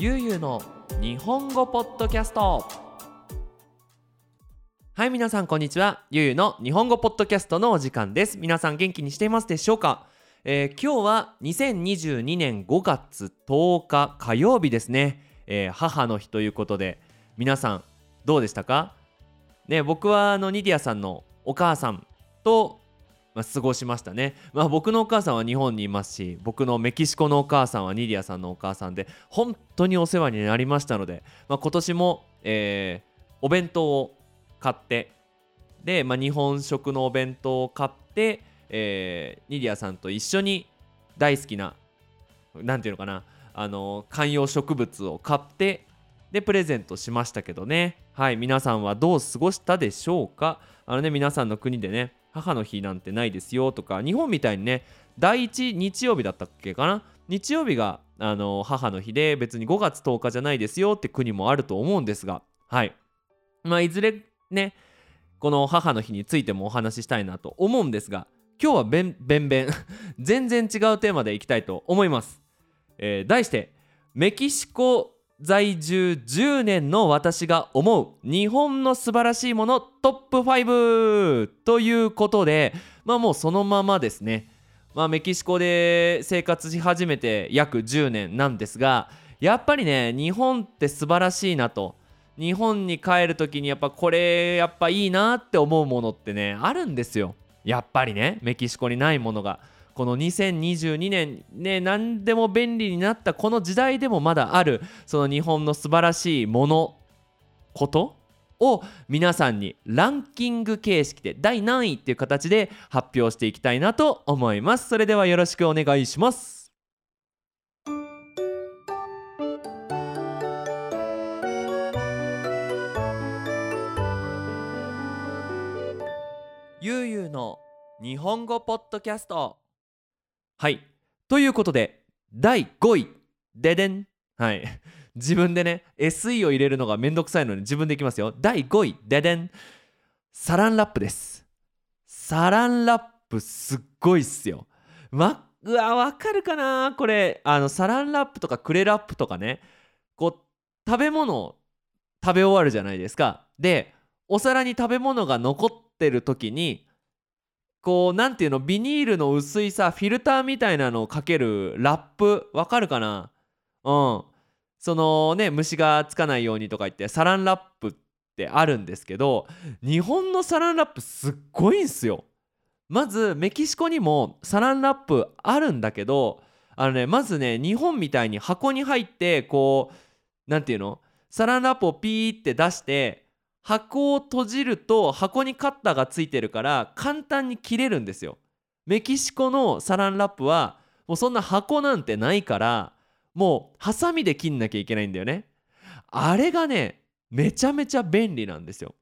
ゆうゆうの日本語ポッドキャスト。はい皆さんこんにちは。ゆうゆうの日本語ポッドキャストのお時間です。皆さん元気にしていますでしょうか、えー、今日は2022年5月10日火曜日ですね、えー、母の日ということで皆さんどうでしたか？ね僕はあのニディアさんのお母さんとまあ、過ごしましたね、まあ、僕のお母さんは日本にいますし僕のメキシコのお母さんはニディアさんのお母さんで本当にお世話になりましたので、まあ、今年も、えー、お弁当を買ってで、まあ、日本食のお弁当を買って、えー、ニディアさんと一緒に大好きな何て言うのかなあの観葉植物を買ってでプレゼントしましたけどね。はい皆さんはどう過ごしたでしょうか？あのね皆さんの国でね母の日なんてないですよとか日本みたいにね第1日曜日だったっけかな？日曜日があの母の日で別に5月10日じゃないですよって国もあると思うんですがはい。まあいずれねこの母の日についてもお話ししたいなと思うんですが今日はべんべんべん。全然違うテーマでいきたいと思います、えー、題してメキシコ在住10年の私が思う日本の素晴らしいものトップ5ということでまあもうそのままですね。まあメキシコで生活し始めて約10年なんですがやっぱりね日本って素晴らしいなと。日本に帰る時にやっぱこれやっぱいいなって思うものってねあるんですよ。やっぱりねメキシコにないものが。この2022年ね何でも便利になったこの時代でもまだあるその日本の素晴らしいものことを皆さんにランキング形式で第何位っていう形で発表していきたいなと思います。それではよろしくお願いします。ゆうゆうの日本語ポッドキャスト。はい。ということで第5位。ででん。はい。自分でね SE を入れるのがめんどくさいので自分でいきますよ。第5位。ででん。サランラップです。サランラップすっごいっすよ。まうわわかるかな？これあのサランラップとかクレラップとかね。こう食べ物を食べ終わるじゃないですか。でお皿に食べ物が残ってる時にこう何ていうの？ビニールの薄いさフィルターみたいなのをかけるラップ？わかるかな？うん。そのね虫がつかないようにとか言ってサランラップってあるんですけど日本のサランラップすっごいんすよ。まずメキシコにもサランラップあるんだけどあのねまずね日本みたいに箱に入ってこう何ていうの？サランラップをピーって出して箱を閉じると箱にカッターがついてるから簡単に切れるんですよ。メキシコのサランラップはもうそんな箱なんてないからもうハサミで切んなきゃいけないんだよね。あれがねめちゃめちゃ便利なんですよ。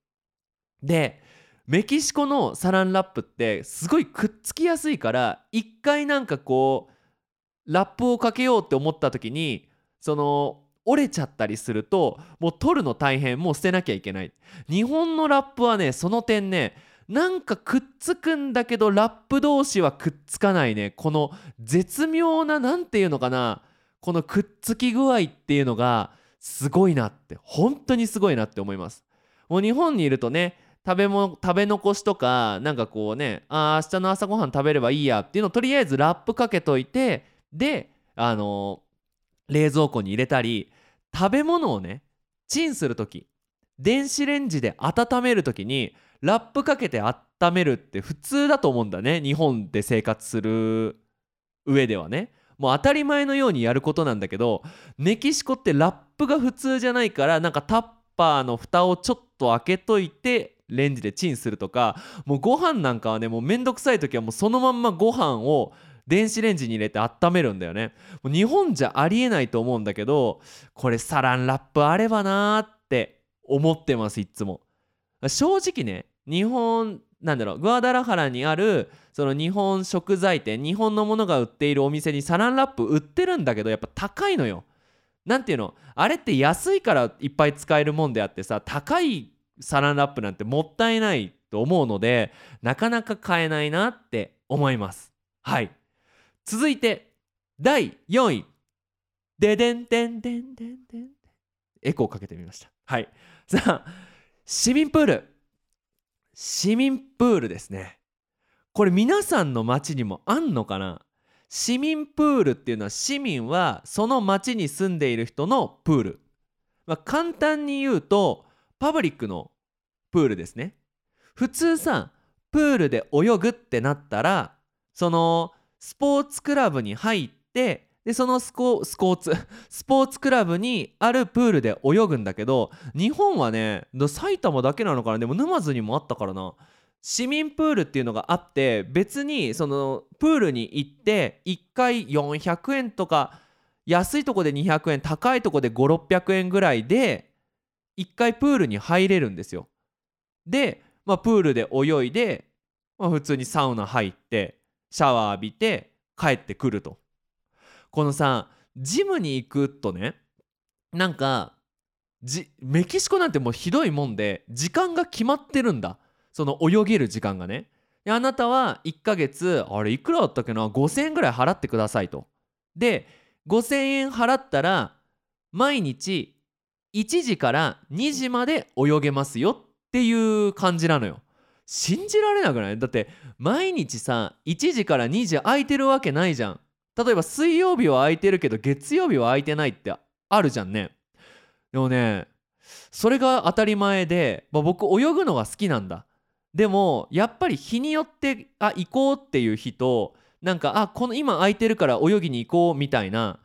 でメキシコのサランラップってすごいくっつきやすいから一回なんかこうラップをかけようって思った時にその折れちゃったりするともう取るの大変もう捨てなきゃいけない。日本のラップはねその点ねなんかくっつくんだけどラップ同士はくっつかないね。この絶妙な何て言うのかなこのくっつき具合っていうのがすごいなって。本当にすごいなって思います。もう日本にいるとね食べも食べ残しとかなんかこうねあ明日の朝ごはん食べればいいやっていうのをとりあえずラップかけといてであのー、冷蔵庫に入れたり食べ物をねチンする時電子レンジで温める時にラップかけて温めるって普通だと思うんだね。日本で生活する上ではね。もう当たり前のようにやることなんだけどメキシコってラップが普通じゃないからなんかタッパーの蓋をちょっと開けといてレンジでチンするとかもうご飯なんかはねもうめんどくさい時はもうそのまんまご飯を電子レンジに入れて温めるんだよね。日本じゃありえないと思うんだけどこれサランラップあればなーって思ってますいつも。正直ね日本なんだろうグアダラハラにあるその日本食材店日本のものが売っているお店にサランラップ売ってるんだけどやっぱ高いのよ。なんていうの？あれって安いからいっぱい使えるもんであってさ高いサランラップなんてもったいないと思うのでなかなか買えないなって思います。はい。続いて第4位。ででんでんでんでんでんエコーかけてみました。はい。さあ市民プール。市民プールですね。これ皆さんの町にもあんのかな？市民プールっていうのは市民はその町に住んでいる人のプール、まあ、簡単に言うとパブリックのプールですね。普通さプールで泳ぐってなったらそのスポーツクラブに入ってでそのスコスコーツ スポーツクラブにあるプールで泳ぐんだけど日本はね埼玉だけなのかな？でも沼津にもあったからな市民プールっていうのがあって別にそのプールに行って1回400円とか安いとこで200円高いとこで5600円ぐらいで1回プールに入れるんですよ。で、まあ、プールで泳いで、まあ、普通にサウナ入ってシャワー浴びて帰ってくると。このさジムに行くとねなんかメキシコなんてもうひどいもんで時間が決まってるんだ。その泳げる時間がねであなたは1ヶ月あれいくらだったっけな？5000円ぐらい払ってくださいとで5000円払ったら毎日1時から2時まで泳げますよっていう感じなのよ信じられなくない？だって毎日さ1時から2時空いてるわけないじゃん。例えば水曜日は空いてるけど月曜日は空いてないってあるじゃんね。でもねそれが当たり前で、まあ、僕泳ぐのが好きなんだ。でもやっぱり日によってあ行こうっていう日となんかあこの今空いてるから泳ぎに行こうみたいな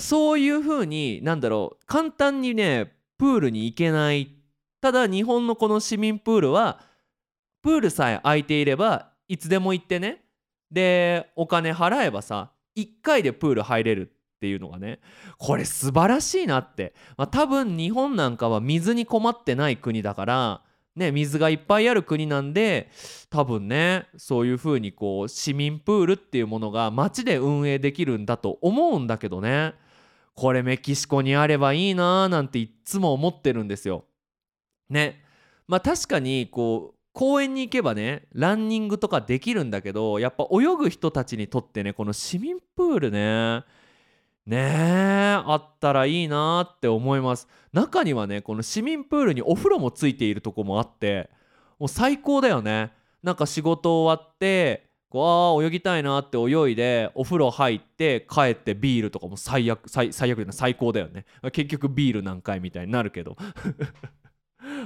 そういう風になんだろう簡単にねプールに行けない。ただ日本のこの市民プールはプールさえ空いていればいつでも行ってね。でお金払えばさ1回でプール入れるっていうのがねこれ素晴らしいなって、まあ、多分日本なんかは水に困ってない国だからね、水がいっぱいある国なんで多分ねそういう風にこう市民プールっていうものが街で運営できるんだと思うんだけどね。これメキシコにあればいいなーなんていっつも思ってるんですよ。ね。まあ確かにこう公園に行けばねランニングとかできるんだけどやっぱ泳ぐ人たちにとってねこの市民プールねねえあったらいいなって思います。中にはねこの市民プールにお風呂もついているとこもあってもう最高だよね。なんか仕事終わってこうあ泳ぎたいなって泳いでお風呂入って帰ってビールとかも最悪最最悪な最高だよね。結局ビール何回みたいになるけど。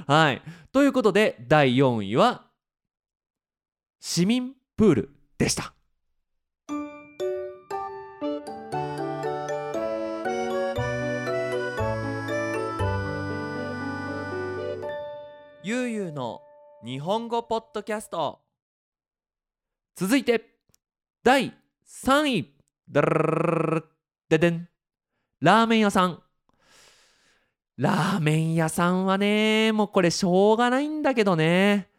はい。ということで第4位は市民プールでした。ゆうゆうの日本語ポッドキャスト。続いて第3位。ででんラーメン屋さんラーメン屋さんはねもうこれしょうがないんだけどね。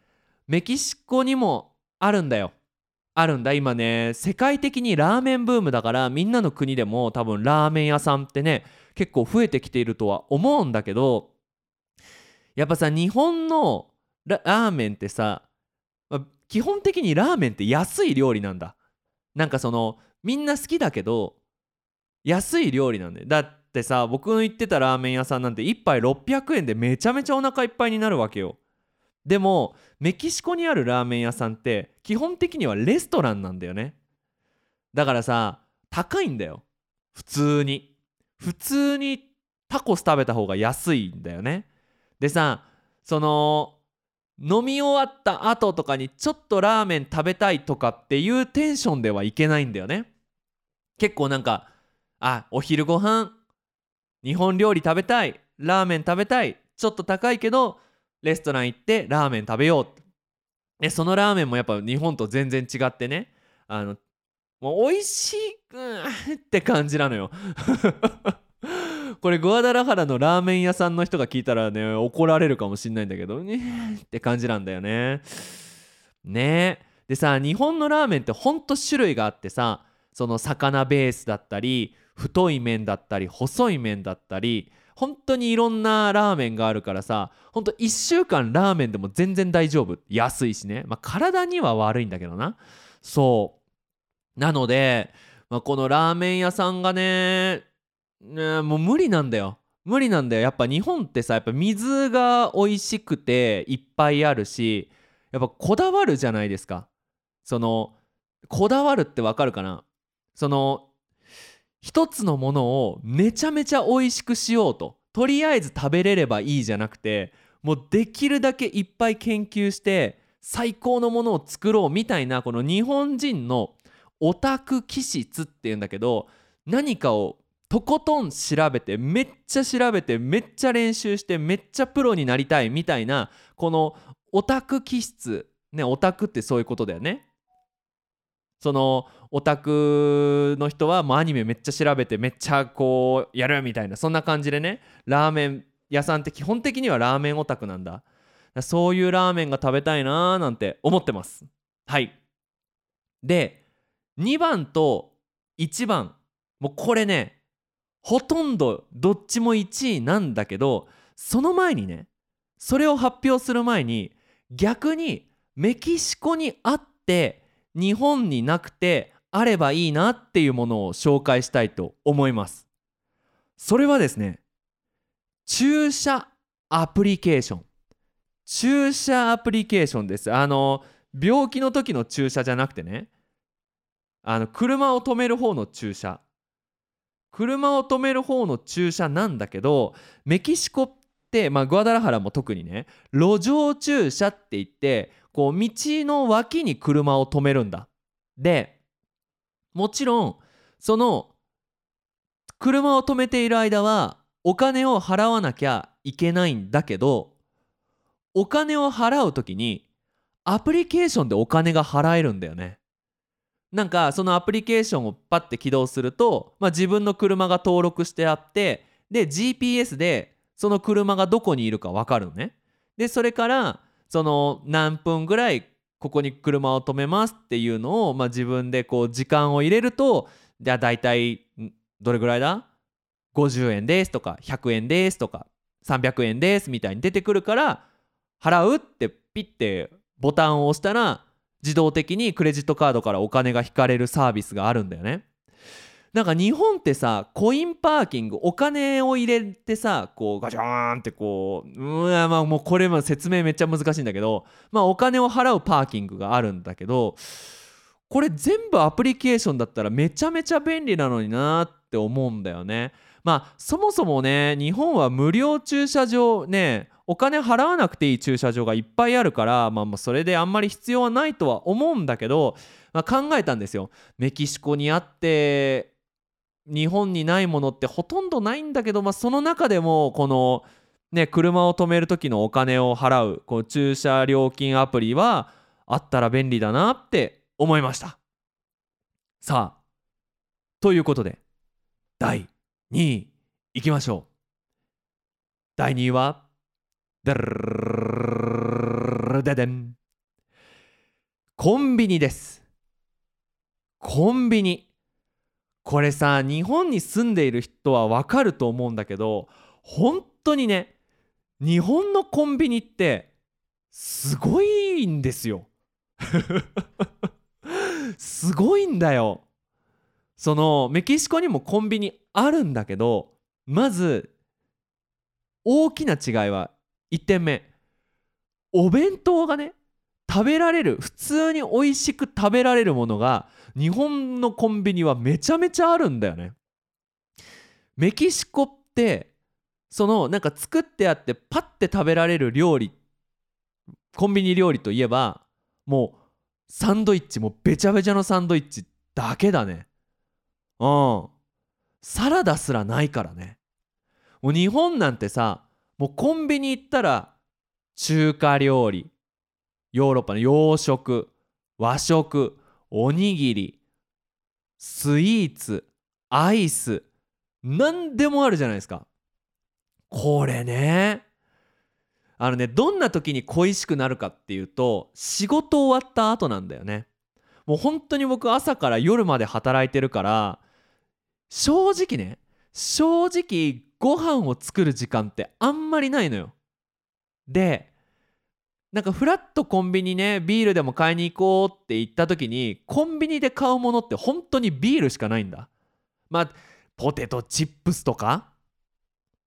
メキシコにもあるんだよ。あるんだ。今ね世界的にラーメンブームだからみんなの国でも多分ラーメン屋さんってね結構増えてきているとは思うんだけどやっぱさ日本のラーメンってさ、基本的にラーメンって安い料理なんだ。なんかそのみんな好きだけど安い料理なんだよ。だってさ僕の行ってたラーメン屋さんなんて1杯600円でめちゃめちゃお腹いっぱいになるわけよ。でもメキシコにあるラーメン屋さんって基本的にはレストランなんだよね。だからさ高いんだよ。普通に。普通にタコス食べた方が安いんだよね。でさその飲み終わった後とかにちょっとラーメン食べたいとかっていうテンションではいけないんだよね。結構なんかあお昼ご飯日本料理食べたいラーメン食べたいちょっと高いけどレストラン行ってラーメン食べよう。でそのラーメンもやっぱ日本と全然違ってね。あのもう美味しいって感じなのよ。これグアダラハラのラーメン屋さんの人が聞いたらね怒られるかもしんないんだけどねって感じなんだよね。ね。でさ日本のラーメンってほんと種類があってさその魚ベースだったり太い麺だったり細い麺だったり本当にいろんなラーメンがあるからさほんと1週間ラーメンでも全然大丈夫。安いしね。まあ体には悪いんだけどな。そう。なので、まあ、このラーメン屋さんがねねもう無理なんだよ。無理なんだよ。やっぱ日本ってさやっぱ水が美味しくていっぱいあるしやっぱこだわるじゃないですか。そのこだわるってわかるかな？その一つのものをめちゃめちゃ美味しくしようととりあえず食べれればいいじゃなくてもうできるだけいっぱい研究して最高のものを作ろうみたいなこの日本人のオタク気質っていうんだけど何かをとことん調べてめっちゃ調べてめっちゃ練習してめっちゃプロになりたいみたいなこのオタク気質。ねオタクってそういうことだよね。そのオタクの人はもうアニメめっちゃ調べてめっちゃこうやるみたいなそんな感じでね。ラーメン屋さんって基本的にはラーメンオタクなんだ。そういうラーメンが食べたいなーなんて思ってます。はい。で2番と1番。もうこれねほとんどどっちも1位なんだけどその前にねそれを発表する前に逆にメキシコにあって日本になくてあればいいなっていうものを紹介したいと思います。それはですね注射アプリケーション。注射アプリケーションです。あの病気の時の注射じゃなくてねあの車を止める方の注射。車を止める方の注射なんだけどメキシコってまあグアダラハラも特にね路上駐車って言ってこう道の脇に車を止めるんだ。でもちろんその車を止めている間はお金を払わなきゃいけないんだけどお金を払う時にアプリケーションでお金が払えるんだよね。なんかそのアプリケーションをパッて起動すると、まあ、自分の車が登録してあってで GPS でその車がどこにいるか分かるのね。でそれからその何分ぐらいここに車を止めますっていうのを、まあ、自分でこう時間を入れるとじゃあ大体どれぐらいだ？50円ですとか100円ですとか300円ですみたいに出てくるから払うってピッてボタンを押したら自動的にクレジットカードからお金が引かれるサービスがあるんだよね。なんか日本ってさコインパーキングお金を入れてさこうガチャーンってこううわまあもうこれも説明めっちゃ難しいんだけどまあお金を払うパーキングがあるんだけどこれ全部アプリケーションだったらめちゃめちゃ便利なのになって思うんだよね。まあそもそもね日本は無料駐車場ねお金払わなくていい駐車場がいっぱいあるから、まあ、まあそれであんまり必要はないとは思うんだけど、まあ、考えたんですよ。メキシコにあって日本にないものってほとんどないんだけど、まあ、その中でもこの、ね、車を止める時のお金を払うこう駐車料金アプリはあったら便利だなって思いました。さあということで第2位いきましょう。第2位はコンビニですコンビニこれさ日本に住んでいる人はわかると思うんだけど本当にね日本のコンビニってすごいんですよ。すごいんだよ。そのメキシコにもコンビニあるんだけどまず大きな違いは1点目。お弁当がね食べられる普通に美味しく食べられるものが日本のコンビニはめちゃめちゃあるんだよね。メキシコってそのなんか作ってあってパッて食べられる料理コンビニ料理といえばもうサンドイッチもうべちゃべちゃのサンドイッチだけだね。うん。サラダすらないからね。もう日本なんてさもうコンビニ行ったら中華料理ヨーロッパの洋食和食おにぎりスイーツアイス何でもあるじゃないですか。これねあのねどんな時に恋しくなるかっていうと仕事終わった後なんだよね。もう本当に僕朝から夜まで働いてるから正直ね正直ご飯を作る時間ってあんまりないのよ。でなんかフラッとコンビニねビールでも買いに行こうって言った時にコンビニで買うものって本当にビールしかないんだ。まあポテトチップスとか？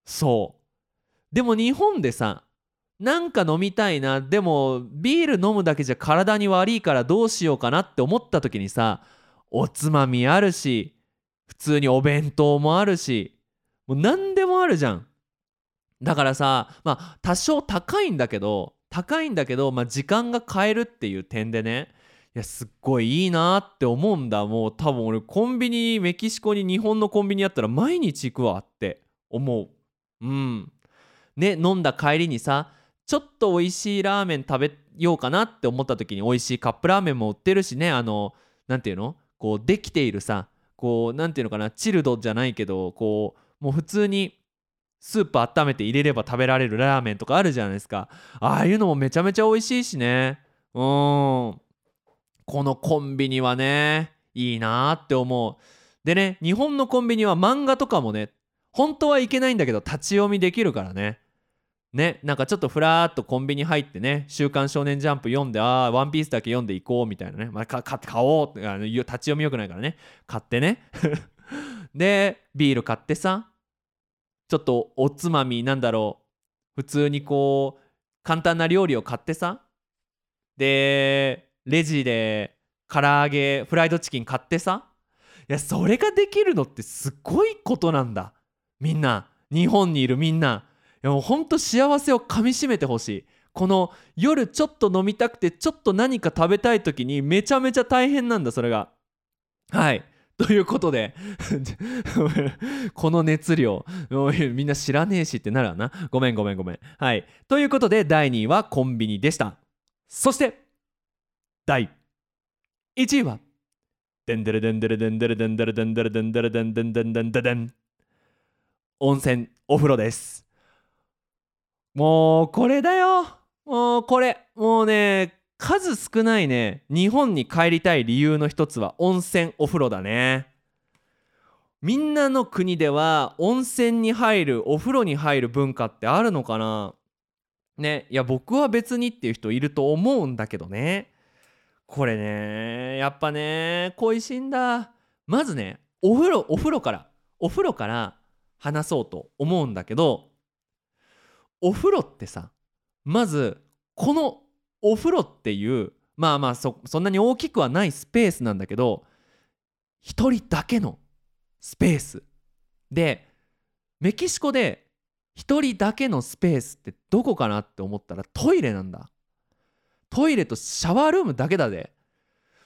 そう。でも日本でさなんか飲みたいなでもビール飲むだけじゃ体に悪いからどうしようかなって思った時にさおつまみあるし普通にお弁当もあるしもう何でもあるじゃん。だからさまあ多少高いんだけど高いんだけど、まあ、時間が買えるっていう点でねいやすっごいいいなって思うんだ。もう多分俺コンビニメキシコに日本のコンビニあったら毎日行くわって思う。うん。ね飲んだ帰りにさちょっと美味しいラーメン食べようかなって思った時に美味しいカップラーメンも売ってるしねあの何ていうの？こうできているさこう何ていうのかな？チルドじゃないけどこうもう普通にスープ温めて入れれば食べられるラーメンとかあるじゃないですか。ああいうのもめちゃめちゃ美味しいしね。うん。このコンビニはねいいなって思う。でね日本のコンビニは漫画とかもね本当はいけないんだけど立ち読みできるからね。ねなんかちょっとふらーっとコンビニ入ってね「週刊少年ジャンプ」読んでああワンピースだけ読んでいこうみたいなね、まあ、か買買おうあの立ち読みよくないからね。買ってね。でビール買ってさちょっとおつまみなんだろう。普通にこう簡単な料理を買ってさ。でレジで唐揚げフライドチキン買ってさ。いやそれができるのってすごいことなんだ。みんな。日本にいるみんな。いやもうほんと幸せをかみしめてほしい。この夜ちょっと飲みたくてちょっと何か食べたい時にめちゃめちゃ大変なんだそれが。はい。ということで この熱量みんな知らねえしってなるわな。ごめんごめんごめん。はい。ということで第2位はコンビニでした。そして第1位はデンデレデンデレデンデレデンデレデンデレデンデレデンデンデンデンデン温泉お風呂です。もうこれだよ。もうこれ。もうね数少ないね日本に帰りたい理由の一つは温泉お風呂だね。みんなの国では温泉に入るお風呂に入る文化ってあるのかな？ねいや僕は別にっていう人いると思うんだけどね。これねやっぱね恋しいんだ。まずねお風呂お風呂からお風呂から話そうと思うんだけどお風呂ってさまずこのお風呂っていうまあまあそそんなに大きくはないスペースなんだけど1人だけのスペース。でメキシコで1人だけのスペースってどこかなって思ったらトイレなんだ。トイレとシャワールームだけだで。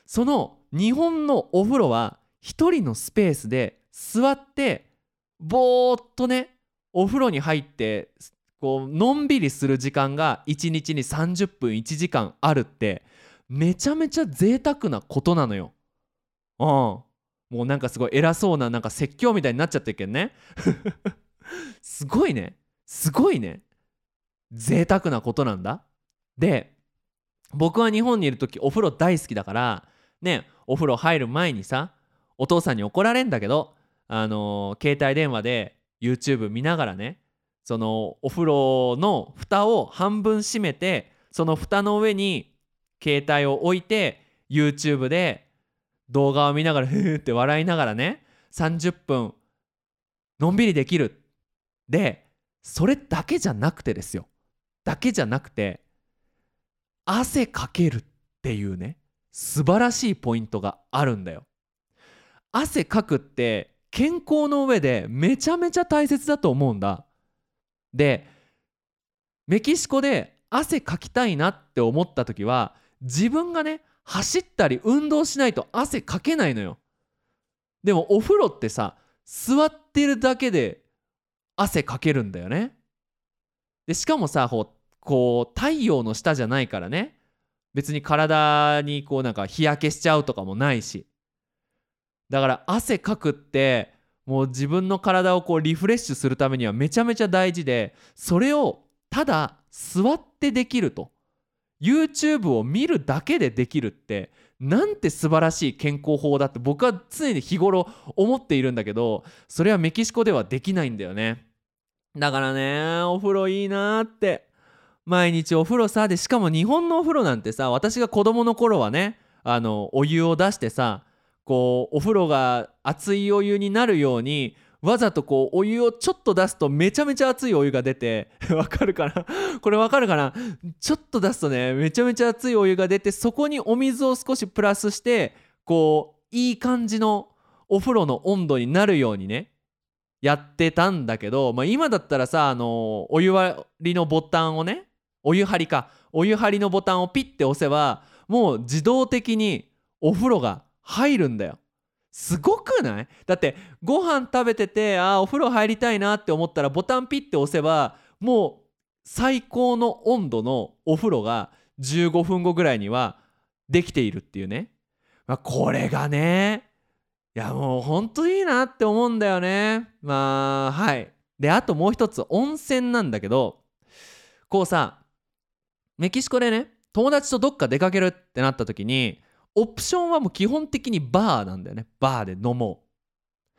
その日本のお風呂は1人のスペースで座ってぼーっとねお風呂に入ってこうのんびりする時間が1日に30分1時間あるってめちゃめちゃ贅沢なことなのよ。うん。もうなんかすごい偉そうななんか説教みたいになっちゃってるけどね。すごいね。すごいね。贅沢なことなんだ。で僕は日本にいる時お風呂大好きだからねお風呂入る前にさお父さんに怒られんだけどあのー、携帯電話で YouTube 見ながらねそのお風呂の蓋を半分閉めてその蓋の上に携帯を置いて YouTube で動画を見ながらふーって笑いながらね30分のんびりできるでそれだけじゃなくてですよ。だけじゃなくて汗かけるっていうね素晴らしいポイントがあるんだよ。汗かくって健康の上でめちゃめちゃ大切だと思うんだ。でメキシコで汗かきたいなって思った時は自分がね走ったり運動しないと汗かけないのよ。でもお風呂ってさ座ってるだけで汗かけるんだよね。でしかもさこう太陽の下じゃないからね。別に体にこうなんか日焼けしちゃうとかもないし。だから汗かくってもう自分の体をこうリフレッシュするためにはめちゃめちゃ大事でそれをただ座ってできると。YouTube を見るだけでできるってなんて素晴らしい健康法だって僕は常に日頃思っているんだけどそれはメキシコではできないんだよね。だからねお風呂いいなって。毎日お風呂さでしかも日本のお風呂なんてさ私が子供の頃はねあのお湯を出してさこうお風呂が熱いお湯になるようにわざとこうお湯をちょっと出すとめちゃめちゃ熱いお湯が出て わかるかな？これわかるかな？ちょっと出すとねめちゃめちゃ熱いお湯が出てそこにお水を少しプラスしてこういい感じのお風呂の温度になるようにねやってたんだけど、まあ、今だったらさあのお湯割りのボタンをねお湯張りかお湯張りのボタンをピッて押せばもう自動的にお風呂が入るんだよ。すごくない？だってご飯食べててあお風呂入りたいなって思ったらボタンピッて押せばもう最高の温度のお風呂が15分後ぐらいにはできているっていうね、まあ、これがねいやもうほんといいなって思うんだよね。まあはい。であともう一つ温泉なんだけどこうさメキシコでね友達とどっか出かけるってなった時にオプションはもう基本的にバーなんだよね。バーで飲も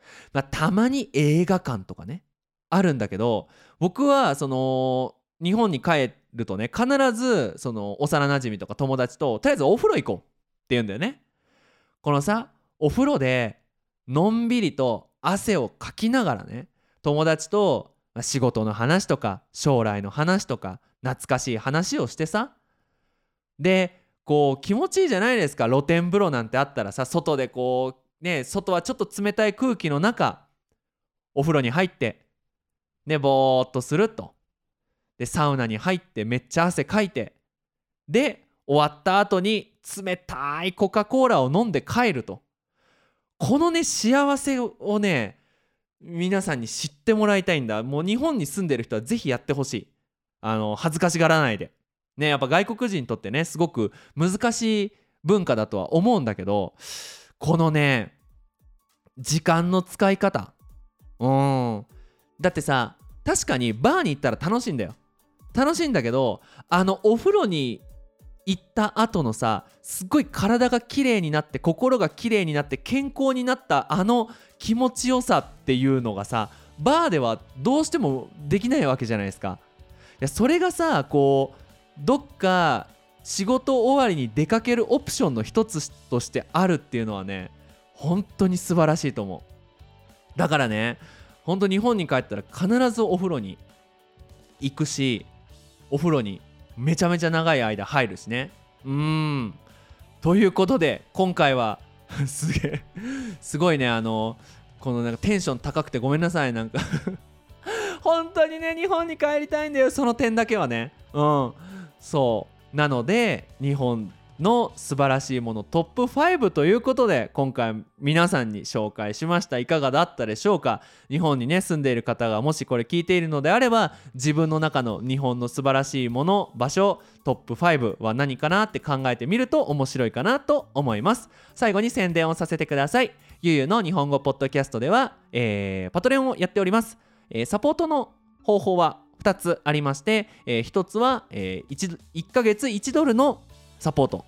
う、まあ、たまに映画館とかねあるんだけど僕はその日本に帰るとね必ずその幼なじみとか友達ととりあえずお風呂行こうって言うんだよね。このさお風呂でのんびりと汗をかきながらね友達と仕事の話とか将来の話とか懐かしい話をしてさ。でこう気持ちいいじゃないですか。露天風呂なんてあったらさ外でこうね外はちょっと冷たい空気の中お風呂に入ってねぼーっとすると。でサウナに入ってめっちゃ汗かいて。で終わった後に冷たいコカ・コーラを飲んで帰ると。このね幸せをね皆さんに知ってもらいたいんだ。もう日本に住んでる人はぜひやってほしい。あの恥ずかしがらないで。ねやっぱ外国人にとってねすごく難しい文化だとは思うんだけどこのね時間の使い方。うん。だってさ確かにバーに行ったら楽しいんだよ。楽しいんだけどあのお風呂に行った後のさすっごい体が綺麗になって心が綺麗になって健康になったあの気持ちよさっていうのがさバーではどうしてもできないわけじゃないですか。いやそれがさこうどっか仕事終わりに出かけるオプションの一つとしてあるっていうのはね本当に素晴らしいと思う。だからね本当日本に帰ったら必ずお風呂に行くしお風呂にめちゃめちゃ長い間入るしね。うん。ということで今回は すげえすごいねあのこのなんかテンション高くてごめんなさいなんか。本当にね日本に帰りたいんだよその点だけはね。うん。そう。なので日本の素晴らしいものトップ5ということで今回皆さんに紹介しました。いかがだったでしょうか？日本にね住んでいる方がもしこれ聞いているのであれば自分の中の日本の素晴らしいもの場所トップ5は何かなって考えてみると面白いかなと思います。最後に宣伝をさせてください。ゆうゆうの日本語ポッドキャストでは、えー、パトレオンをやっております。えー、サポートの方法は2つありまして、えー、1つは、えー、1, 1ヶ月1ドルのサポート。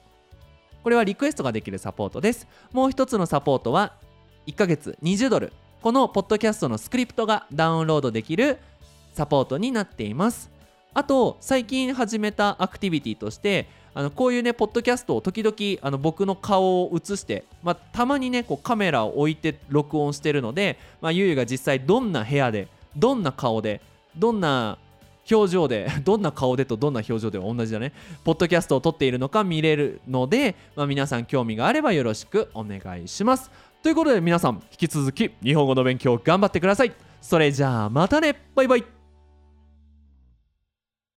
これはリクエストができるサポートです。もう1つのサポートは1ヶ月20ドル。このポッドキャストのスクリプトがダウンロードできるサポートになっています。あと最近始めたアクティビティとしてあのこういうねポッドキャストを時々あの僕の顔を映して、まあ、たまにねこうカメラを置いて録音してるので、まあ、ゆうゆが実際どんな部屋でどんな顔でどんな表情で どんな顔でとどんな表情では同じだね。ポッドキャストを撮っているのか見れるので、まあ、皆さん興味があればよろしくお願いします。ということで皆さん引き続き日本語の勉強頑張ってください。それじゃあまたね。バイバイ。